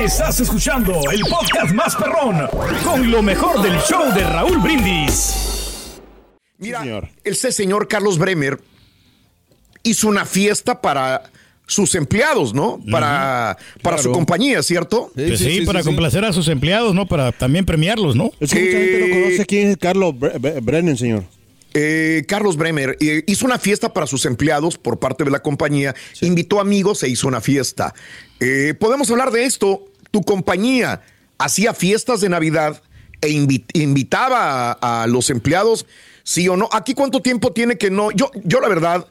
Estás escuchando el podcast más perrón con lo mejor del show de Raúl Brindis. Mira, ese señor Carlos Bremer hizo una fiesta para sus empleados, ¿no? Para, para su compañía, ¿cierto? Sí, sí, para complacer a sus empleados, ¿no? Para también premiarlos, ¿no? Es que mucha gente no conoce quién es Carlos Brennan, señor. Eh, Carlos Bremer eh, hizo una fiesta para sus empleados por parte de la compañía, invitó amigos e hizo una fiesta. Eh, podemos hablar de esto. Tu compañía hacía fiestas de Navidad e invitaba a, los empleados, sí o no. Aquí cuánto tiempo tiene que no. Yo, yo la verdad,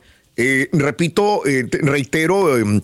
repito, reitero, em,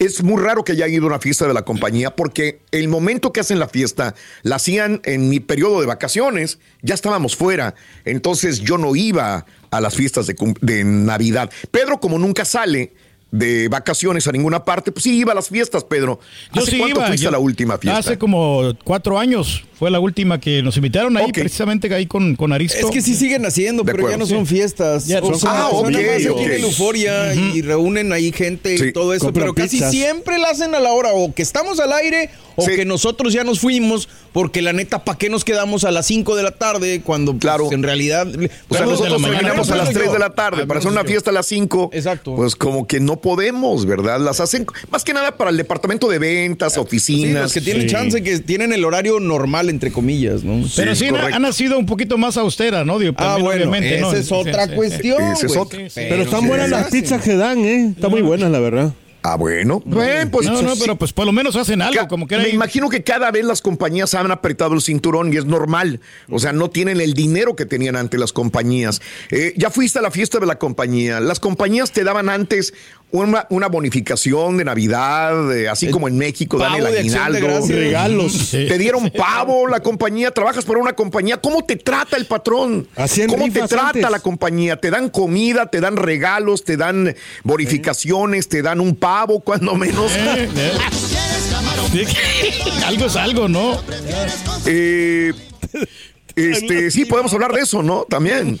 es muy raro que haya ido a una fiesta de la compañía porque el momento que hacen la fiesta la hacían en mi periodo de vacaciones, ya estábamos fuera, entonces yo no iba a las fiestas de Navidad. Pedro, como nunca sale, de vacaciones a ninguna parte, pues sí iba a las fiestas, Pedro. ¿Hace ¿Hace cuánto iba, fuiste yo- a la última fiesta? Hace como cuatro años fue la última que nos invitaron ahí, precisamente ahí con, con Aristo. Es que sí siguen haciendo, De pero ya no son fiestas. Ya son- Ah, son ok, nada más aquí ok. en Euforia y reúnen ahí gente Sí. y todo eso, Compran pero casi pizzas. siempre la hacen a la hora o que estamos al aire o que nosotros ya nos fuimos, porque la neta, ¿para qué nos quedamos a las claro. de la tarde cuando pues, en realidad... O sea, nosotros terminamos a las 3 de la tarde para hacer una fiesta a las 5. Exacto. Pues como que no podemos, ¿verdad? Las hacen más que nada para el departamento de ventas, Sí, oficinas. los que tienen chance, que tienen el horario normal, entre comillas, ¿no? Pero sí, ha nacido un poquito más austera, ¿no? Digo, Ah, bueno, obviamente, esa ¿no? es otra cuestión, Esa es güey. otra. Pero están buenas las pizzas que dan, ¿eh? Están muy buenas, la verdad. Ah, bueno. Bueno, pues, no, no, sí. pero pues por lo menos hacen algo, como que Me imagino que cada vez las compañías han apretado el cinturón y es normal. O sea, no tienen el dinero que tenían antes las compañías. Eh, ya fuiste a la fiesta de la compañía. Las compañías te daban antes una, una bonificación de Navidad, eh, así como en México dan el de de aguinaldo. gracias. Regalos. Sí. Te dieron pavo la compañía, trabajas para una compañía. ¿Cómo te trata el patrón? ¿Cómo te trata antes. la compañía? Te dan comida, te dan regalos, te dan bonificaciones, te dan un pavo, cuando menos. Eh, algo es algo, ¿no? Eh, este, sí, podemos hablar de eso, ¿no? También.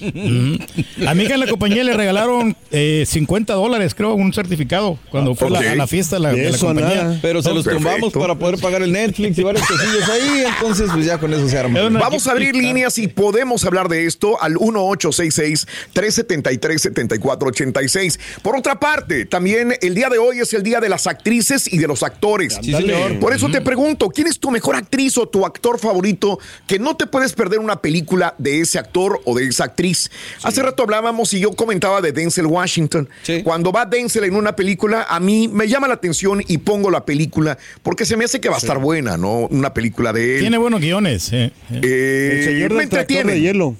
A mi hija en la compañía le regalaron eh, 50 dólares, creo, un certificado cuando fue la- a la fiesta la, de la Eso, compañía. nada. Pero se los Perfecto. tumbamos para poder pagar el Netflix y varias cosillas ahí, entonces pues ya con eso se arma. Vamos a abrir líneas y podemos hablar de esto al 1866-373-7486. Por otra parte, también el día de hoy es el día de las actrices y de los actores. Sí, señor. Por eso te pregunto, ¿quién es tu mejor actriz o tu actor favorito que no te puedes perder una película de ese actor o de esa actriz? Hace rato hablábamos y yo comentaba de Denzel Washington. Cuando va Denzel en una película, a mí me llama la atención y pongo la película porque se me hace que va a estar buena, ¿no? Una película de él. Tiene buenos guiones. eh, eh. Eh, El señor me del tractor entretiene. de hielo.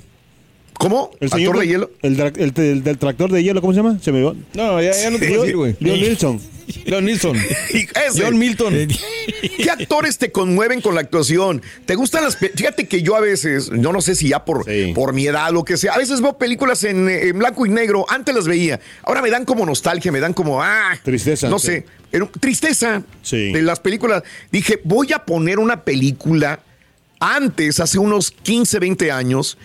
¿Cómo? El ¿Actor señor de del- hielo? El, dra- el- el del tractor de hielo, ¿cómo se llama? Se me va. No, ya, ya no te puedo decir, güey. Leo Nilsson. Y ese. John Milton. ¿Qué actores te conmueven con la actuación? ¿Te gustan las Fíjate que yo a veces, yo no sé si ya por, Sí. por mi edad, lo que sea, a veces veo películas en, en blanco y negro, antes las veía, ahora me dan como nostalgia, me dan como, ah, Tristeza, no sí. sé, tristeza Sí. de las películas. Dije, voy a poner una película antes, hace unos 15, 20 años.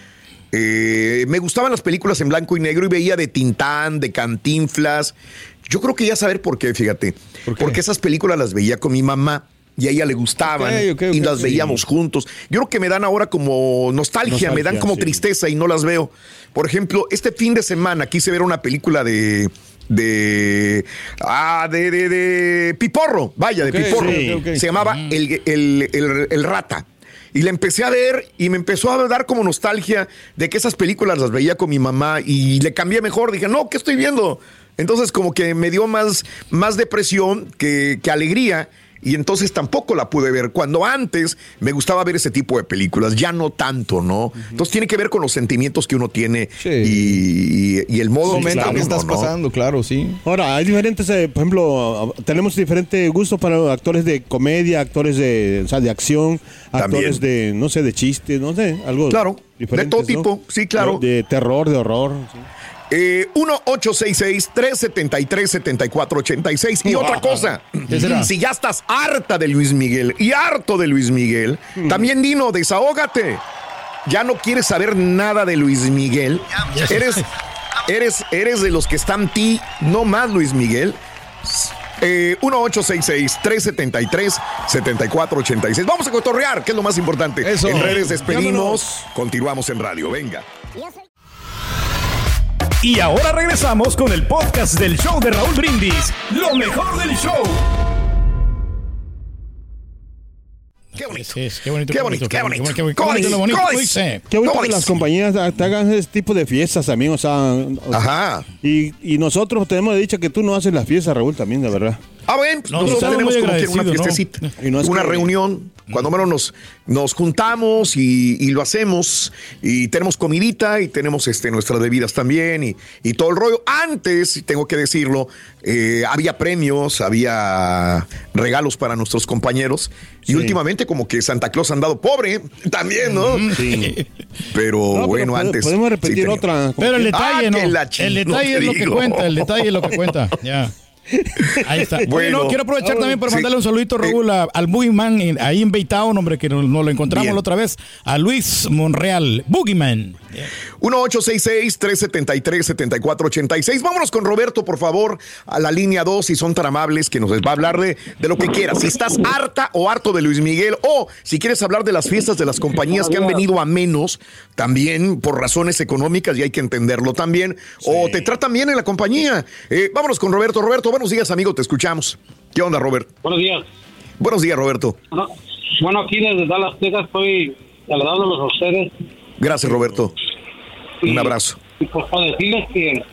eh, me gustaban las películas en blanco y negro y veía de Tintán, de Cantinflas. Yo creo que ya saber por qué, fíjate. Porque esas películas las veía con mi mamá y a ella le gustaban y las veíamos juntos. Yo creo que me dan ahora como nostalgia, me dan como sí. tristeza y no las veo. Por ejemplo, este fin de semana quise ver una película de de ah de, de, de Piporro, vaya, de Piporro. sí. Se llamaba el, el- el- el Rata. Y la empecé a ver y me empezó a dar como nostalgia de que esas películas las veía con mi mamá y le cambié mejor. Dije, no, ¿qué estoy viendo? Entonces como que me dio más, más depresión que, que alegría y entonces tampoco la pude ver. Cuando antes me gustaba ver ese tipo de películas, ya no tanto, ¿no? Entonces tiene que ver con los sentimientos que uno tiene Sí. y, y el modo en que momento está que uno, estás ¿no? pasando, claro, sí. Ahora, hay diferentes, eh, por ejemplo, tenemos diferentes gustos para actores de comedia, actores de, o sea, de acción, actores de, no sé, de chistes, no sé, algo. Claro, de todo ¿no? tipo, sí, claro. De terror, de horror. sí. Eh, 1-866-373-7486. Y otra cosa, si ya estás harta de Luis Miguel y harto de Luis Miguel, también Dino, desahógate. Ya no quieres saber nada de Luis Miguel. Eres, eres, eres de los que están ti, no más Luis Miguel. Eh, 1866-373-7486. Vamos a cotorrear, que es lo más importante. Eso. En redes despedimos, continuamos en radio. Venga. Y ahora regresamos con el podcast del show de Raúl Brindis. Lo mejor del show. Qué bonito. Sí, sí, qué bonito. Qué bonito, qué bonito. Qué bonito, qué bonito, lo bonito. Qué bonito ¿Cómo que las compañías te hagan ese tipo de fiestas también, o sea. o sea, Ajá. Y, y nosotros tenemos dicho que tú no haces las fiestas, Raúl, también, de verdad. Ah, bueno, pues No, nosotros tenemos como que una fiestecita, Y no es una que- reunión, cuando menos nos, nos juntamos y, y lo hacemos, y tenemos comidita y tenemos este, nuestras bebidas también y, y todo el rollo. Antes, tengo que decirlo, eh, había premios, había regalos para nuestros compañeros y Sí. últimamente como que Santa Claus ha andado pobre también, ¿no? Sí. Pero No, pero bueno, antes... Podemos repetir otra. Pero el detalle Ah, no. El detalle es lo que cuenta, el detalle es lo que cuenta. Ya. Ahí está. Bueno. no, quiero aprovechar también para Sí. mandarle un saludito, Raúl, a- al Boogeyman en- ahí en Baytown, hombre, que nos, nos lo encontramos Bien. la otra vez, a Luis Monreal, Boogeyman. 1-866-373-7486. Vámonos con Roberto, por favor, a la línea 2, si son tan amables, que nos va a hablar de, de lo que quieras. Si estás harta o harto de Luis Miguel, o si quieres hablar de las fiestas de las compañías que han venido a menos, también por razones económicas, y hay que entenderlo también, o te tratan bien en la compañía. Eh, vámonos con Roberto. Roberto, buenos días, amigo, te escuchamos. ¿Qué onda, Robert? Buenos días. Buenos días, Roberto. Bueno, bueno, aquí desde Dallas, Texas, estoy saludándolos a ustedes. Gracias, Roberto. Un abrazo. Y pues para decirles que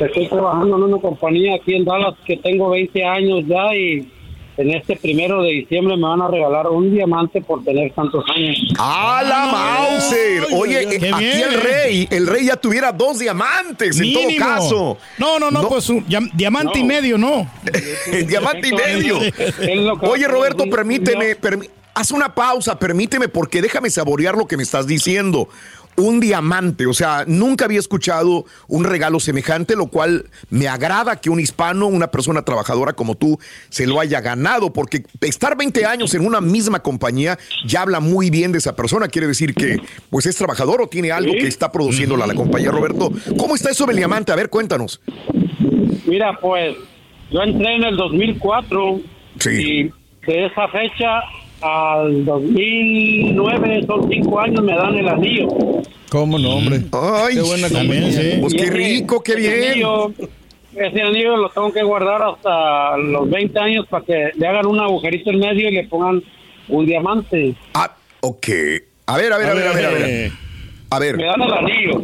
estoy trabajando en una compañía aquí en Dallas que tengo 20 años ya y en este primero de diciembre me van a regalar un diamante por tener tantos años. ¡A la Mauser! Oye, eh, qué aquí bien. el rey, el rey ya tuviera dos diamantes en todo caso. No, no, no, No. pues un diam- diamante y medio, no. Diamante y medio. Oye, Roberto, permíteme, haz una pausa, permíteme, porque déjame saborear lo que me estás diciendo. Un diamante, o sea, nunca había escuchado un regalo semejante, lo cual me agrada que un hispano, una persona trabajadora como tú, se lo haya ganado, porque estar 20 años en una misma compañía ya habla muy bien de esa persona, quiere decir que pues es trabajador o tiene algo que está produciendo la, la compañía. Roberto, ¿cómo está eso del diamante? A ver, cuéntanos. Mira, pues yo entré en el 2004 Sí. y de esa fecha al 2009, son cinco años, me dan el anillo. ¿Cómo no, hombre? Ay, Qué buena También, compañía. sí. Pues qué ese- rico, qué bien. anillo- ese anillo lo tengo que guardar hasta los 20 años para que le hagan un agujerito en medio y le pongan un diamante. Ah, ok. A ver, a ver, a ver, a ver, a ver. Eh, A ver, Me dan el anillo.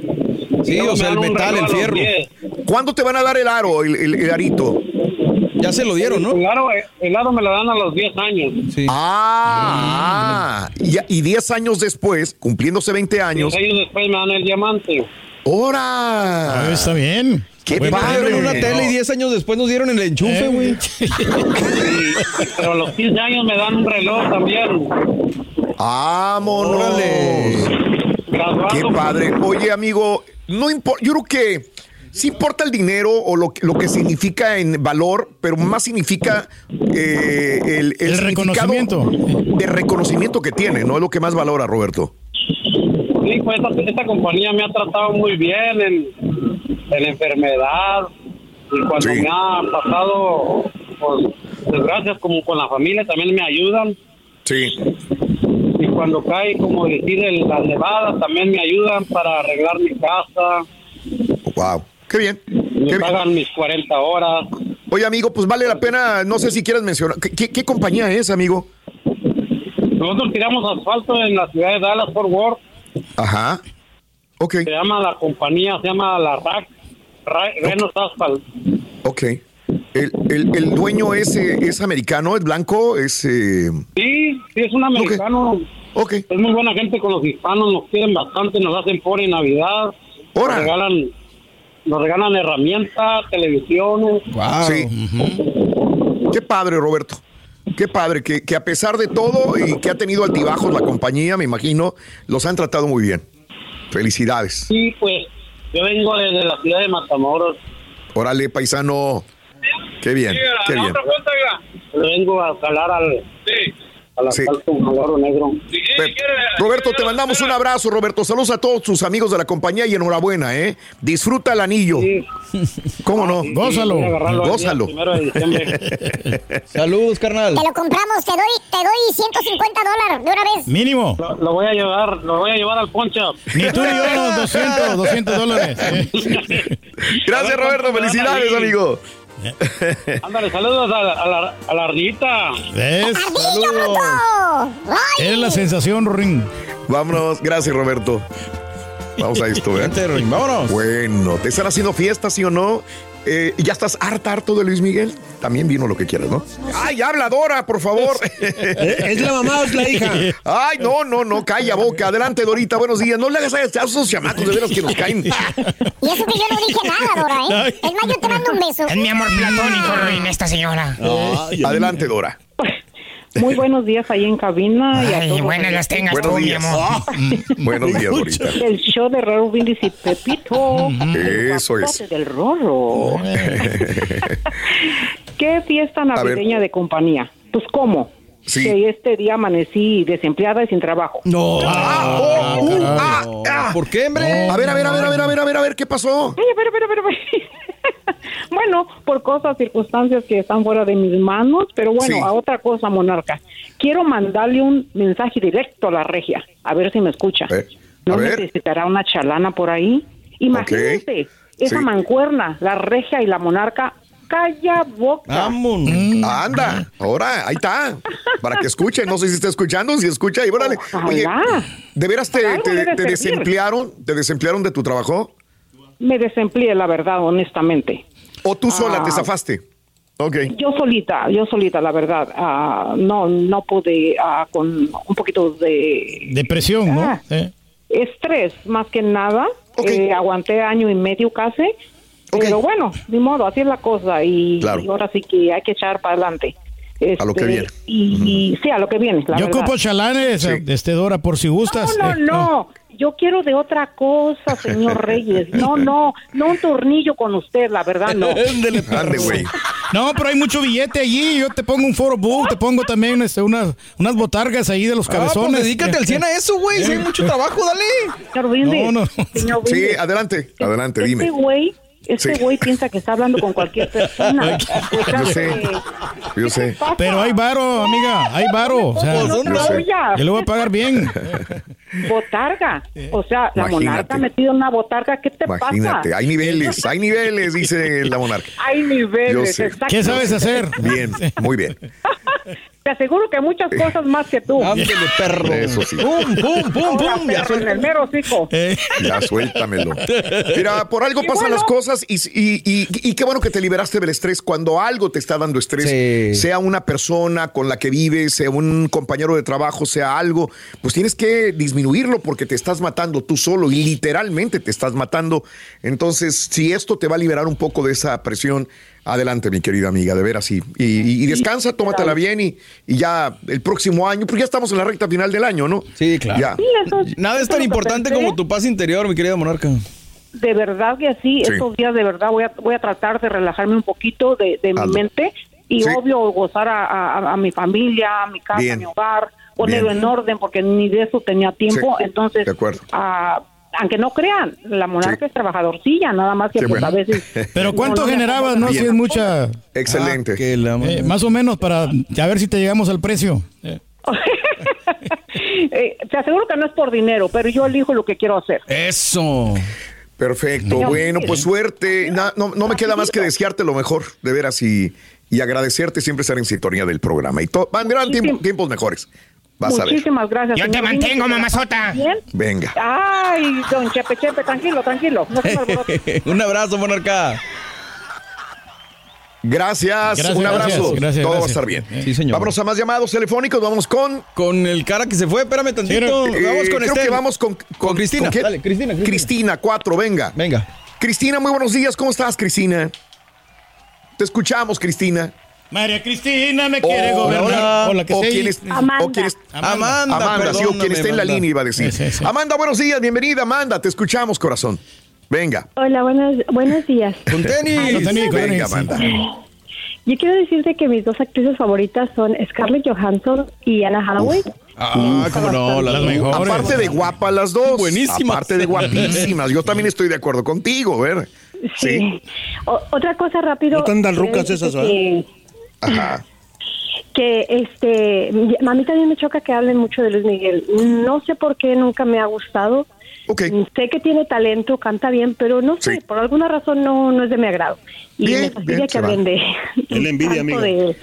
Sí, o sea, el metal, el fierro. 10. ¿cuándo te van a dar el aro, el, el- el arito? Ya se lo dieron, ¿no? El aro, el aro me lo dan a los 10 años. Sí. Ah, y, y 10 años después, cumpliéndose 20 años, Diez años después me dan el diamante. Ah, ¡hora! está bien. ¡Qué Buen padre! Dieron una No. tele y 10 años después nos dieron el enchufe, Eh, güey. Y- pero a los 15 años me dan un reloj también. ¡Vámonos! ¡Qué padre! Oye, amigo, no importa, yo creo que sí importa el dinero o lo, que- lo que significa en valor, pero más significa eh, el, el, El reconocimiento. de reconocimiento que tiene, ¿no? Es lo que más valora, Roberto. Sí, pues esta, esta compañía me ha tratado muy bien en, en enfermedad y cuando Sí. me ha pasado pues, desgracias como con la familia también me ayudan Sí. y cuando cae como decir las nevadas también me ayudan para arreglar mi casa, Wow. Qué bien. me Qué bien. pagan mis 40 horas. Oye, amigo, pues vale la pena, no sé si quieres mencionar. ¿Qué, qué- qué compañía es, amigo? Nosotros tiramos asfalto en la ciudad de Dallas Fort Worth, Ajá. Ok, se llama la compañía, se llama la RAC, Ra- Renos Asphalt. ok. El, el- el dueño es, eh, es americano, es blanco, es... eh, Sí, sí, es un americano. ok. Es muy buena gente con los hispanos, nos quieren bastante, nos hacen por en Navidad. Nos Ahora. regalan, nos regalan herramientas, televisiones. Wow. Sí. Qué padre, Roberto. Qué padre, que, que a pesar de todo y que ha tenido altibajos la compañía, me imagino, los han tratado muy bien. Felicidades. Sí, pues yo vengo desde la ciudad de Matamoros. Órale, paisano. Qué bien, qué bien. Vengo a calar al, al asfalto negro. Roberto, te mandamos un abrazo, Roberto. Saludos a todos tus amigos de la compañía y enhorabuena, ¿eh? Disfruta el anillo. ¿Cómo no? Gózalo. Gózalo. Saludos, carnal. Te lo compramos, te doy, te doy 150 dólares de una vez. Mínimo. Lo, lo voy a llevar, lo voy a llevar al poncho. Ni tú ni yo, 200, 200 dólares. Gracias, Roberto. Felicidades, amigo. Ándale, saludos a, la- a la, a la ardillita. ¿Ves? ¡Ardillo, loco! ¡Ay! Eres la sensación, Rorín. Vámonos. Gracias, Roberto. Vamos a esto, ¿eh? Vámonos. Bueno, ¿te están haciendo fiestas, sí o no? Eh, ¿Ya estás harta, harto de Luis Miguel? También vino lo que quieras, ¿no? ¡Ay, habla Dora, por favor! ¿Es la mamá o es la hija? ¡Ay, no, no, no! Calla boca. Adelante, Dorita. Buenos días. No le hagas a esos chamacos de veras que nos caen. Y eso que yo no dije nada, Dora, ¿eh? Es más, yo te mando un beso. Es mi amor platónico, Ruin, esta señora. Adelante, Dora. Muy buenos días ahí en cabina. y a Ay, todos buenas las tengas Buenos tú, mi días. amor. Buenos días, Dorita. El show de Raro Brindis y Pepito. Eso El es. del Rorro. ¿Qué fiesta navideña de compañía? Pues, ¿cómo? Sí. Que este día amanecí desempleada y sin trabajo. No. Ah, oh, uh, ah, ah. ¿Por qué, hombre? A ver, a ver, a ver, a ver, a ver, a ver, a ver, ¿qué pasó? Oye, pero, pero, pero, pero. bueno, por cosas, circunstancias que están fuera de mis manos, pero bueno, Sí. a otra cosa, monarca. Quiero mandarle un mensaje directo a la regia, a ver si me escucha. Eh, ¿No ver. necesitará una chalana por ahí? Imagínate, esa Sí. mancuerna, la regia y la monarca, calla boca. Vámonos. Anda, ahora, ahí está. Para que escuchen, no sé si está escuchando, si escucha, y órale. Oye. ¿de veras te, te- te desemplearon? ¿Te desemplearon de tu trabajo? Me desempleé, la verdad, honestamente. ¿O tú sola Ah. te zafaste? Ok. Yo solita, yo solita, la verdad. ah, no, no pude ah, con un poquito de Depresión, ¿no? Ah. Eh. estrés, más que nada. Ok. Eh, aguanté año y medio casi. Pero bueno, ni modo, así es la cosa. Y, Claro. y ahora sí que hay que echar para adelante. A lo que Este, viene. Y, y sí, a lo que viene. La Yo verdad. ocupo chalanes, Sí. este Dora, por si gustas. No, no, Eh, no. Yo quiero de otra cosa, señor Reyes. No, no, no un tornillo con usted, la verdad, no. Güey. No, pero hay mucho billete allí. Yo te pongo un foro book, te pongo también este, unas, unas botargas ahí de los Ah, pues cabezones. dedícate al 100 a eso, güey. Si hay mucho trabajo, dale. Señor Brindis, No, no. señor Sí, Brindis, adelante, adelante, este dime. güey, este Sí. güey piensa que está hablando con cualquier persona. Yo sé. Pero hay varo, amiga, hay varo. O sea, No, Yo le voy a pagar bien. Botarga. O sea, la Imagínate. monarca metida en una botarga, ¿qué te Imagínate, pasa? hay niveles, hay niveles, dice la monarca. Hay niveles, Yo sé. ¿Qué sabes hacer? Bien, muy bien. Te aseguro que muchas cosas más que tú. Ándele, perro. Eso sí. Pum, pum, pum, Ahora, pum. Ya perro, en el mero hocico. Eh, Ya suéltamelo. Mira, por algo Y pasan bueno. las cosas y, y- y- y qué bueno que te liberaste del estrés. Cuando algo te está dando estrés, Sí. sea una persona con la que vives, sea un compañero de trabajo, sea algo, pues tienes que disminuirlo porque te estás matando tú solo y literalmente te estás matando. Entonces, si esto te va a liberar un poco de esa presión, adelante, mi querida amiga, de veras, y, y, y descansa, tómatela bien y, y ya el próximo año, porque ya estamos en la recta final del año, ¿no? Sí, claro. Ya. Sí, eso- Nada es tan importante como tu paz interior, mi querida monarca. De verdad que sí, Sí. estos días de verdad voy a, voy a tratar de relajarme un poquito de, de mi mente y Sí. obvio gozar a, a- a mi familia, a mi casa, Bien. a mi hogar, ponerlo Bien. en orden porque ni de eso tenía tiempo. Sí, Entonces, de acuerdo. ah, aunque no crean, la monarca Sí. es trabajadorcilla, nada más que pues, bueno. a veces... Pero ¿cuánto generabas, no? Si es mucha... Excelente. Ah, que la- eh, más o menos para a ver si te llegamos al precio. Eh, Eh, te aseguro que no es por dinero, pero yo elijo lo que quiero hacer. Eso. Perfecto, No. bueno, pues suerte. Na- no, no me queda más que desearte lo mejor, de veras, y, y agradecerte siempre estar en sintonía del programa. Y Muchísimas- tiempo- tiempos mejores. Vas a ver. Muchísimas gracias. Yo te mantengo, mamazota. Bien. Venga. Ay, don Chepe Chepe, tranquilo, tranquilo. No se. Un abrazo, monarca. Gracias, Gracias, un abrazo. gracias, gracias, Todo va a estar bien. Sí, señor. Vámonos a más llamados telefónicos. Vamos con. Con el cara que se fue, espérame tantito. eh, vamos con creo que vamos con, Con Cristina. qué? Dale, Cristina, Cristina. Cristina, cuatro, venga. Venga. Cristina, muy buenos días. ¿Cómo estás, Cristina? Te escuchamos, Cristina. María Cristina me quiere Hola, gobernar. hola. Que o sí. quien es- Amanda. o quien es- Amanda, Amanda, sí, o quien esté en la Amanda. línea iba a decir. Sí, sí, sí. Amanda, buenos días, bienvenida, Amanda, te escuchamos, corazón. Venga, Hola, buenos, buenos días. Con tenis. Con tenis, con venga. Amanda. Yo quiero decirte que mis dos actrices favoritas son Scarlett Johansson y Anna Hathaway. Ah, cómo no, las mejores. Aparte de guapas las dos. Buenísimas. Aparte de guapísimas. Yo también estoy de acuerdo contigo, ver. Sí. O- otra cosa rápido. No tan rucas esas, ¿verdad? Que- Ajá. que este a mí también me choca que hablen mucho de Luis Miguel. No sé por qué nunca me ha gustado. Sé que tiene talento, canta bien, pero no sé, por alguna razón no, no es de mi agrado. Y Bien, me fastidia bien, que hablen de la envidia, amiga. de él.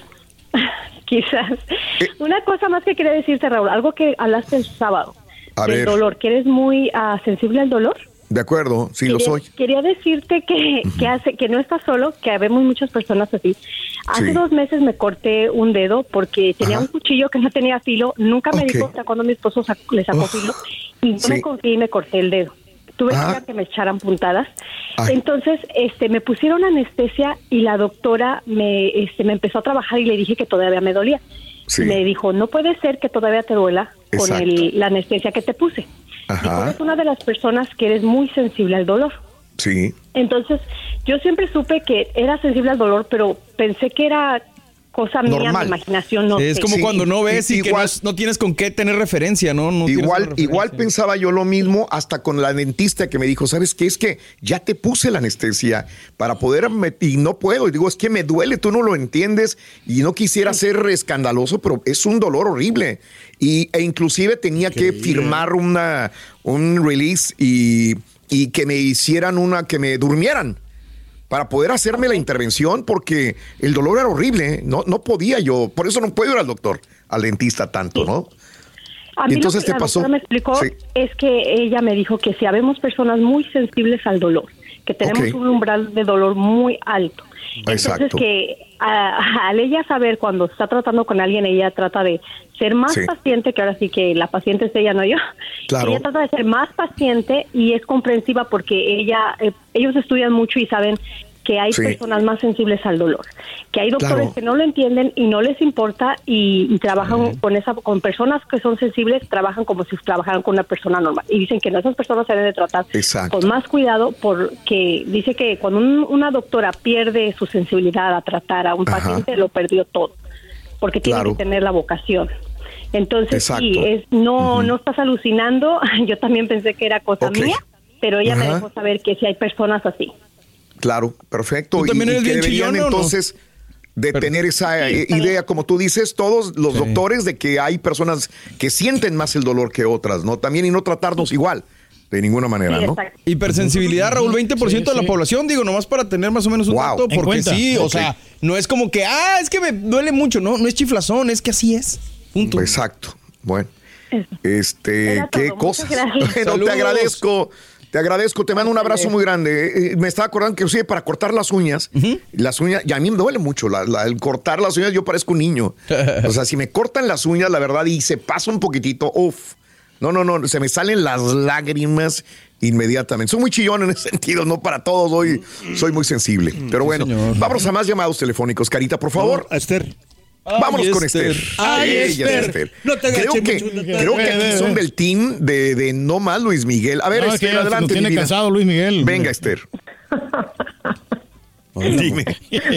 Quizás. Eh. Una cosa más que quería decirte, Raúl, algo que hablaste el sábado. A del ver. dolor, que eres muy ah, sensible al dolor. De acuerdo, sí lo soy. Quería decirte que, que, hace, que no estás solo, que vemos muchas personas así. Hace Sí. dos meses me corté un dedo porque tenía Ajá. un cuchillo que no tenía filo. Nunca me Ok. dijo hasta cuando mi esposo sac- le sacó filo. Y Sí. me confié y me corté el dedo. Tuve Ah. que que me echaran puntadas. Ay. Entonces, este, me pusieron anestesia y la doctora me, este, me empezó a trabajar y le dije que todavía me dolía. Sí. Me dijo, no puede ser que todavía te duela con el- la anestesia que te puse. Ajá. eres una de las personas que eres muy sensible al dolor. Sí. Entonces, yo siempre supe que era sensible al dolor, pero pensé que era cosa mía, Normal. mi imaginación, no es sé. como cuando no ves y, que no, tienes con qué tener referencia, ¿no? No Igual, referencia. igual pensaba yo lo mismo hasta con la dentista que me dijo, ¿sabes qué? Es que ya te puse la anestesia para poder y no puedo. Y digo, es que me duele, tú no lo entiendes y no quisiera ser escandaloso, pero es un dolor horrible. Y, e inclusive tenía que firmar una, un release y, y que me hicieran una, que me durmieran para poder hacerme la intervención porque el dolor era horrible, ¿eh? no, no podía yo, por eso no puedo ir al doctor, al dentista tanto, ¿no? A mí entonces lo que te la pasó. me explicó Sí. es que ella me dijo que si habemos personas muy sensibles al dolor, que tenemos un umbral de dolor muy alto. Exacto. Entonces que a- al ella saber cuando está tratando con alguien, ella trata de ser más Sí. paciente, que ahora sí que la paciente es ella, no yo. Claro. Ella trata de ser más paciente y es comprensiva porque ella, eh, ellos estudian mucho y saben que hay Sí. personas más sensibles al dolor, que hay doctores Claro. que no lo entienden y no les importa y, y trabajan con esa con personas que son sensibles, trabajan como si trabajaran con una persona normal y dicen que no esas personas se deben de tratar Exacto. con más cuidado porque dice que cuando un- una doctora pierde su sensibilidad a tratar a un Ajá. paciente lo perdió todo, porque tiene Claro. que tener la vocación. Entonces, sí, es, no, no estás alucinando. Yo también pensé que era cosa mía, pero ella me dejó saber que si hay personas así. Claro, perfecto. ¿Tú también y, y eres que bien deberían no? entonces de tener esa Sí, eh, idea, como tú dices, todos los Sí. doctores, de que hay personas que sienten más el dolor que otras, ¿no? También y no tratarnos igual, de ninguna manera, Sí, ¿no? exacto. Hipersensibilidad, Raúl, 20% de la sí. población, digo, nomás para tener más o menos un Wow. dato, porque cuenta. sí, o sea, no es como que, ah, es que me duele mucho, no, no es chiflazón, es que así es. Punto. Exacto. Bueno, Eso. este, Era qué todo. cosas. Bueno, te Saludos. agradezco. Te agradezco, te mando un abrazo muy grande. Eh, Me estaba acordando que sí, para cortar las uñas, las uñas, y a mí me duele mucho la- la- el cortar las uñas, yo parezco un niño. O sea, si me cortan las uñas, la verdad, y se pasa un poquitito, uff. No, no, no, se me salen las lágrimas inmediatamente. Soy muy chillón en ese sentido, no para todos, hoy soy muy sensible. Pero bueno, vamos a más llamados telefónicos. Carita, por favor. Esther. Vámonos con Esther. Esther. Ay, Ella es Esther. No te creo que, mucho, no te creo que aquí son del team de, de no más Luis Miguel. A ver, No, es Esther, adelante. tiene cansado Luis Miguel. Venga, Esther. Dime.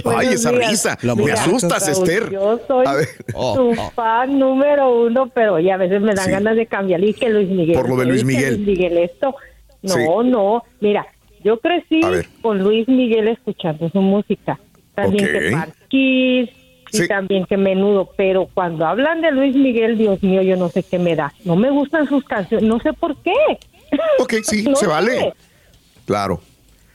Ay, esa días. risa. La Me Mira, asustas, Raúl, Esther. Yo soy ver. Oh, oh. fan número uno, pero ya a veces me dan Sí. ganas de cambiar y que Luis Miguel. Por lo de Luis ¿y que Miguel. Luis Miguel esto. No, Sí. no. Mira, yo crecí con Luis Miguel escuchando su música. También Ok. que Parquís y Sí. también que Menudo. Pero cuando hablan de Luis Miguel, Dios mío, yo no sé qué me da. No me gustan sus canciones. No sé por qué. Ok, sí, No se sé. vale. Claro.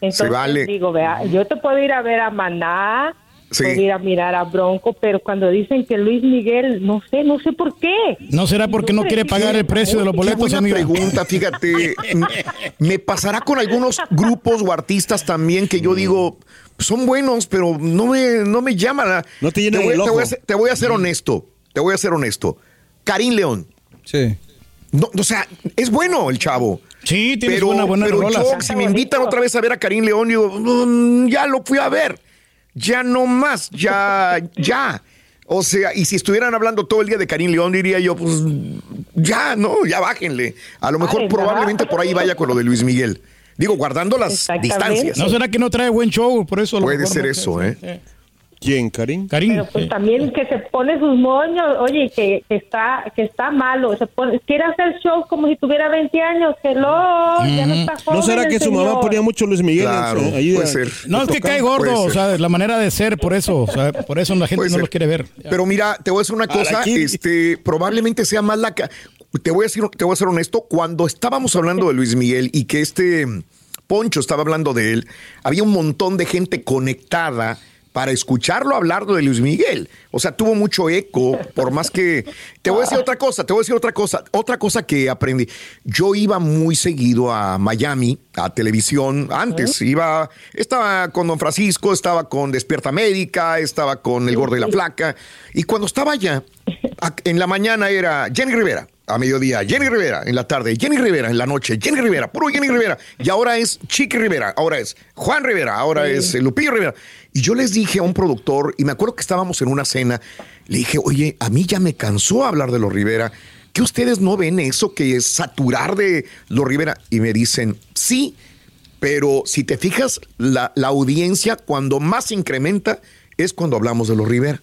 Entonces, vale. digo, vea, yo te puedo ir a ver a Maná, Sí. puedo ir a mirar a Bronco, pero cuando dicen que Luis Miguel, no sé, no sé por qué. ¿No será porque no quiere pagar el precio de los Qué boletos, buena amiga? pregunta, fíjate. M- Me pasará con algunos grupos o artistas también que yo digo, son buenos, pero no me, no me llaman. No te llenan voy, el te voy a ser, te voy a ser honesto. Te voy a ser honesto. Karim León. Sí. No, o sea, es bueno el chavo. Sí, tienes Pero, buena, buena pero yo, si me invitan otra vez a ver a Karim León, digo, "Mm, ya lo fui a ver. Ya no más, ya, ya. O sea, y si estuvieran hablando todo el día de Karim León, diría yo, pues ya, no, ya bájenle. A lo mejor Ay, probablemente por ahí vaya con lo de Luis Miguel. Digo, guardando las distancias. ¿No será que no trae buen show? Por eso a lo Puede mejor ser no- eso, ¿eh? ¿Quién, Karim? Karim. Pero pues también que se pone sus moños, oye, que, que está que está malo. Se pone, quiere hacer show como si tuviera 20 años. Hello, ya no está joven ¿No será que su mamá ponía mucho Luis Miguel? Claro, eh, ahí puede de- ser. No, es que cae gordo, o sea, la manera de ser, por eso, o sea, por eso la gente Puede no ser. lo quiere ver. Pero mira, te voy a decir una cosa, este, probablemente sea más la ca- te voy a decir, te voy a ser honesto, cuando estábamos hablando de Luis Miguel y que este mm, Poncho estaba hablando de él, había un montón de gente conectada para escucharlo hablar de Luis Miguel. O sea, tuvo mucho eco, por más que... Te voy a decir otra cosa, te voy a decir otra cosa, otra cosa que aprendí. Yo iba muy seguido a Miami, a televisión, antes, iba, estaba con Don Francisco, estaba con Despierta América, estaba con El Gordo y la Flaca, y cuando estaba allá, en la mañana era Jenny Rivera, a mediodía, Jenny Rivera en la tarde, Jenny Rivera en la noche, Jenny Rivera, puro Jenny Rivera. Y ahora es Chiqui Rivera, ahora es Juan Rivera, ahora es eh, Lupillo Rivera. Y yo les dije a un productor, y me acuerdo que estábamos en una cena, le dije, oye, a mí ya me cansó hablar de los Rivera. ¿Que ustedes no ven eso que es saturar de los Rivera? Y me dicen, sí, pero si te fijas, la, la audiencia cuando más incrementa es cuando hablamos de los Rivera.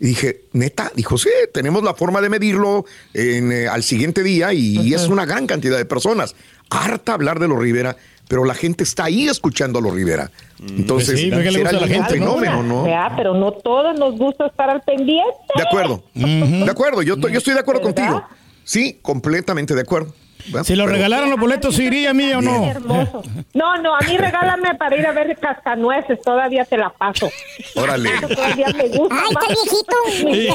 Y dije, neta, dijo, sí, tenemos la forma de medirlo en, eh, al siguiente día y es una gran cantidad de personas. Harta hablar de los Rivera, pero la gente está ahí escuchando a los Rivera. Entonces, Pues sí, ¿por qué le será gusta a la gente, no? fenómeno, ¿no? Ya, pero no todos nos gusta estar al pendiente. De acuerdo, de acuerdo, yo, estoy- yo estoy de acuerdo ¿Verdad? contigo. Sí, completamente de acuerdo. Si lo Pero- regalaran los boletos, ¿sí iría a mí o no? Hermoso. No, no, a mí regálame para ir a ver cascanueces, todavía te la paso. Órale. Eso todavía me gusta. Ay, está viejito. ¿Eh?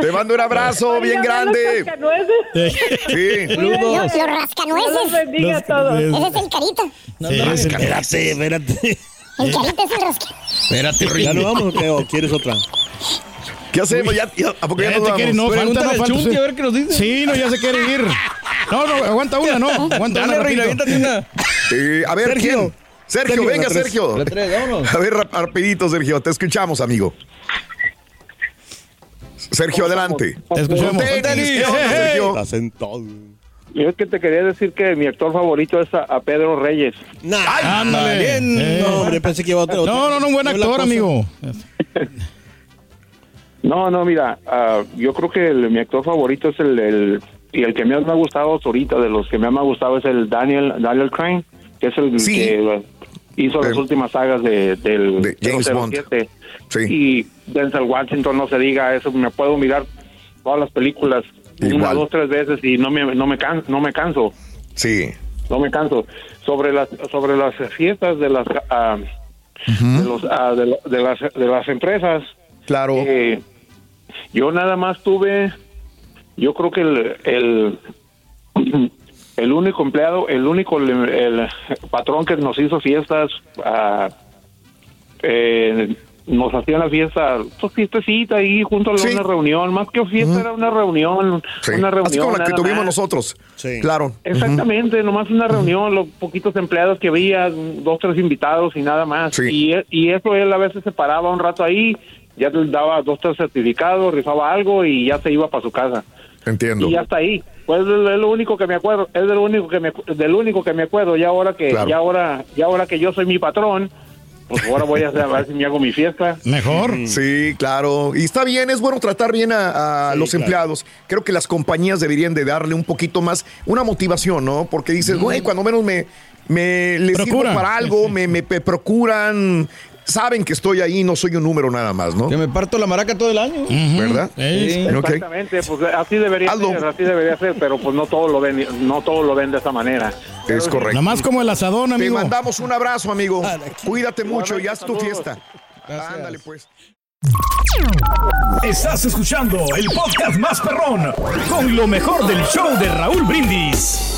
Te mando un abrazo bien los grande. cascanueces. Sí. Los, los Dios los rascanueces. bendiga a todos. Ese es el carita. Sí, es el- Espérate, espérate. El carita es el rasca. Espérate, ¿Ya no vamos o qué? ¿O quieres otra? ¿Qué hacemos? ¿Ya, ya- ¿A poco ya Ya nos te quiere, vamos? no, falta, Pregúntale no, al falta. Chunti sí. a ver qué nos dice. Sí, no, ya se quiere ir. No, no, aguanta una, no. Aguanta Dale, una. Aviéntate una. Eh, a ver, Sergio. ¿quién? Sergio, Sergio, venga, la tres. Sergio. La tres, vámonos. A ver, rap- rapidito, Sergio, te escuchamos, amigo. Sergio, adelante. Te escuchamos. Estás en todo. Yo es que te quería decir que mi actor favorito es a, a Pedro Reyes. Nah. Ándale. Bien. Eh. No, hombre, pensé que iba otro. No, no, no, un buen actor, amigo. No, no, mira, ah, yo creo que el- mi actor favorito es el, el- y el que más me ha gustado ahorita, de los que más me ha gustado es el Daniel Daniel Craig, que es el Sí. que hizo las últimas sagas de, del de James Bond. 007. Sí. Y Denzel Washington, no se diga, eso me puedo mirar todas las películas una, dos, tres veces y no me, no me, can- no me canso. Sí. no me canso sobre las sobre las fiestas de las ah, de, los, ah, de las de las empresas Claro. eh, yo nada más tuve yo creo que el, el el único empleado el único el, el patrón que nos hizo fiestas ah, eh, nos hacían la fiesta, pues fiestecita ahí junto a Sí. una reunión, más que fiesta era una reunión, Sí. una reunión. Así como la que tuvimos más. nosotros. Sí. Claro. Exactamente, nomás una reunión, los poquitos empleados que había, dos, tres invitados y nada más. Sí. Y, y eso él a veces se paraba un rato ahí, ya le daba dos, tres certificados, rifaba algo y ya se iba para su casa. Entiendo. Y ya está ahí. Pues es lo único que me acuerdo, es del único que me, del único que me acuerdo. Ya ahora que, Claro. ya ahora, ya ahora que yo soy mi patrón, pues ahora voy a, hacer, a ver si me hago mi fiesta. Mejor. Sí, claro. Y está bien, es bueno tratar bien a, a los claro. empleados. Creo que las compañías deberían de darle un poquito más, una motivación, ¿no? Porque dices, güey, cuando menos me, me les sirvo Procuran. para algo, me, me- me procuran, saben que estoy ahí, no soy un número nada más, ¿no? Que me parto la maraca todo el año. ¿Verdad? Sí. Exactamente, pues así debería Aldo. ser, así debería ser, pero pues no todos lo ven, no todos lo ven de esa manera. Es correcto. Nomás como el asadón, Te amigo. mandamos un abrazo, amigo. Ah, Cuídate mucho, ya es tu saludos. fiesta. Ándale, pues. Estás escuchando el podcast más perrón con lo mejor del show de Raúl Brindis.